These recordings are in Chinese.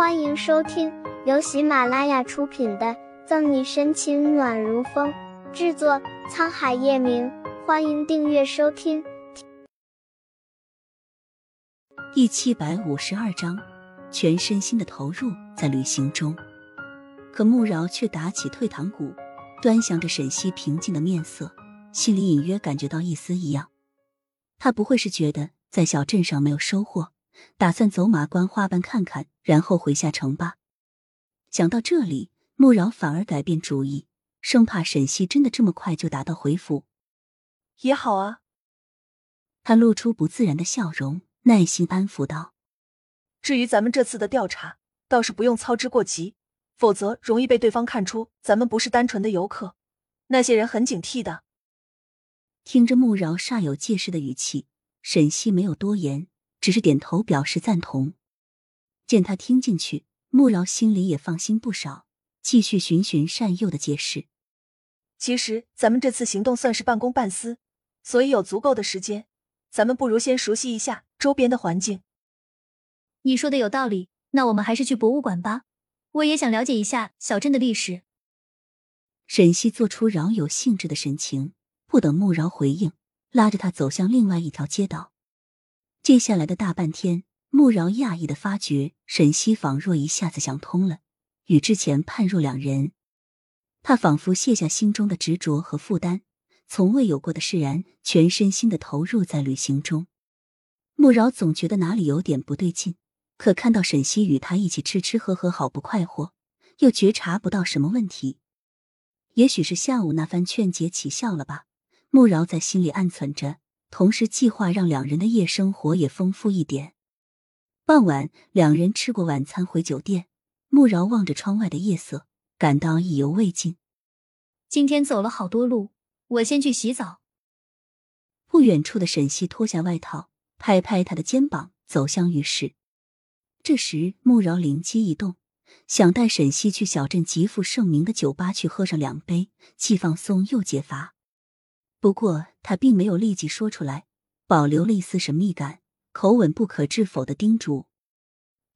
欢迎收听由喜马拉雅出品的《赠你深情暖如风》，制作沧海夜明。欢迎订阅收听。第七百五十二章，全身心的投入在旅行中。可穆饶却打起退堂鼓，端详着沈西平静的面色，心里隐约感觉到一丝异样。他不会是觉得在小镇上没有收获？打算走马观花般看看，然后回下城吧。想到这里，穆饶反而改变主意，生怕沈西真的这么快就达到回府。也好啊。他露出不自然的笑容，耐心安抚道：“至于咱们这次的调查，倒是不用操之过急，否则容易被对方看出咱们不是单纯的游客。那些人很警惕的。”听着穆饶煞有介事的语气，沈西没有多言。只是点头表示赞同。见他听进去，穆饶心里也放心不少，继续循循善诱的解释：“其实咱们这次行动算是半公半私，所以有足够的时间，咱们不如先熟悉一下周边的环境。”你说的有道理，那我们还是去博物馆吧。我也想了解一下小镇的历史。沈西做出饶有兴致的神情，不等穆饶回应，拉着他走向另外一条街道。接下来的大半天，穆饶讶异的发觉，沈西仿若一下子想通了，与之前判若两人。他仿佛卸下心中的执着和负担，从未有过的释然，全身心的投入在旅行中。穆饶总觉得哪里有点不对劲，可看到沈西与他一起吃吃喝喝，好不快活，又觉察不到什么问题。也许是下午那番劝解起效了吧？穆饶在心里暗忖着。同时计划让两人的夜生活也丰富一点。傍晚，两人吃过晚餐回酒店。穆饶望着窗外的夜色，感到意犹未尽。今天走了好多路，我先去洗澡。不远处的沈西脱下外套，拍拍他的肩膀，走向浴室。这时，穆饶灵机一动，想带沈西去小镇极负盛名的酒吧去喝上两杯，既放松又解乏。不过他并没有立即说出来，保留了一丝神秘感，口吻不可置否的叮嘱：“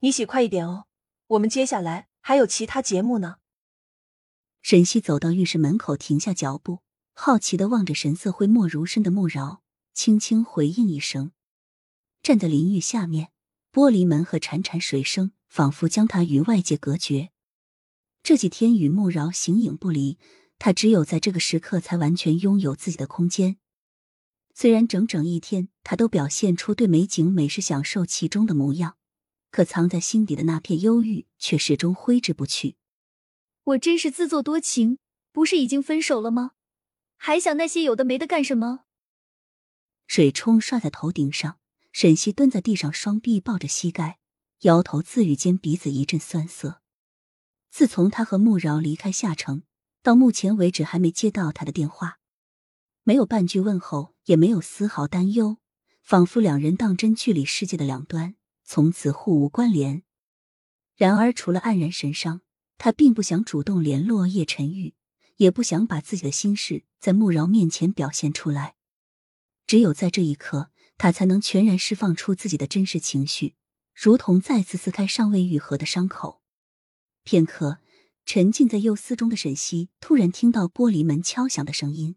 你洗快一点哦，我们接下来还有其他节目呢。”沈西走到浴室门口，停下脚步，好奇的望着神色讳莫如深的穆饶，轻轻回应一声。站在淋浴下面，玻璃门和潺潺水声仿佛将他与外界隔绝。这几天与穆饶形影不离。他只有在这个时刻才完全拥有自己的空间。虽然整整一天，他都表现出对美景美是享受其中的模样，可藏在心底的那片忧郁却始终挥之不去。我真是自作多情，不是已经分手了吗？还想那些有的没的干什么？水冲刷在头顶上，沈西蹲在地上，双臂抱着膝盖，摇头自语间，鼻子一阵酸涩。自从他和穆饶离开夏城。到目前为止还没接到他的电话，没有半句问候，也没有丝毫担忧，仿佛两人当真距离世界的两端，从此互无关联。然而，除了黯然神伤，他并不想主动联络叶晨玉，也不想把自己的心事在慕饶面前表现出来。只有在这一刻，他才能全然释放出自己的真实情绪，如同再次撕开尚未愈合的伤口。片刻。沉浸在忧思中的沈西突然听到玻璃门敲响的声音：“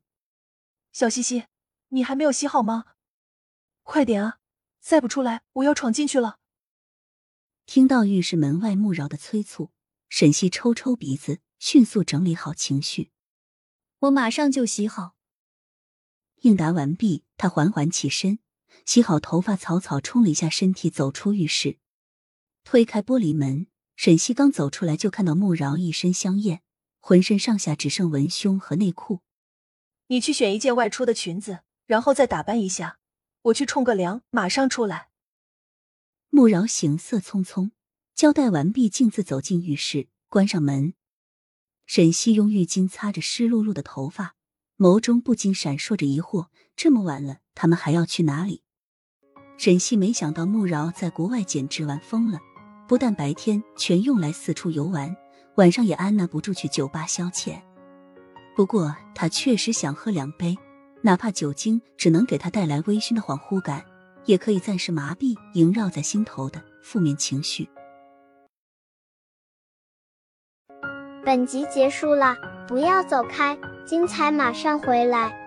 小西西，你还没有洗好吗？快点啊！再不出来，我要闯进去了。”听到浴室门外穆饶的催促，沈西抽抽鼻子，迅速整理好情绪：“我马上就洗好。”应答完毕，他缓缓起身，洗好头发，草草冲了一下身体，走出浴室，推开玻璃门。沈西刚走出来，就看到穆饶一身香艳，浑身上下只剩文胸和内裤。你去选一件外出的裙子，然后再打扮一下。我去冲个凉，马上出来。穆饶行色匆匆，交代完毕，径自走进浴室，关上门。沈西用浴巾擦着湿漉漉的头发，眸中不禁闪烁着疑惑：这么晚了，他们还要去哪里？沈西没想到穆饶在国外简直玩疯了。不但白天全用来四处游玩，晚上也按捺不住去酒吧消遣。不过他确实想喝两杯，哪怕酒精只能给他带来微醺的恍惚感，也可以暂时麻痹萦绕在心头的负面情绪。本集结束了，不要走开，精彩马上回来。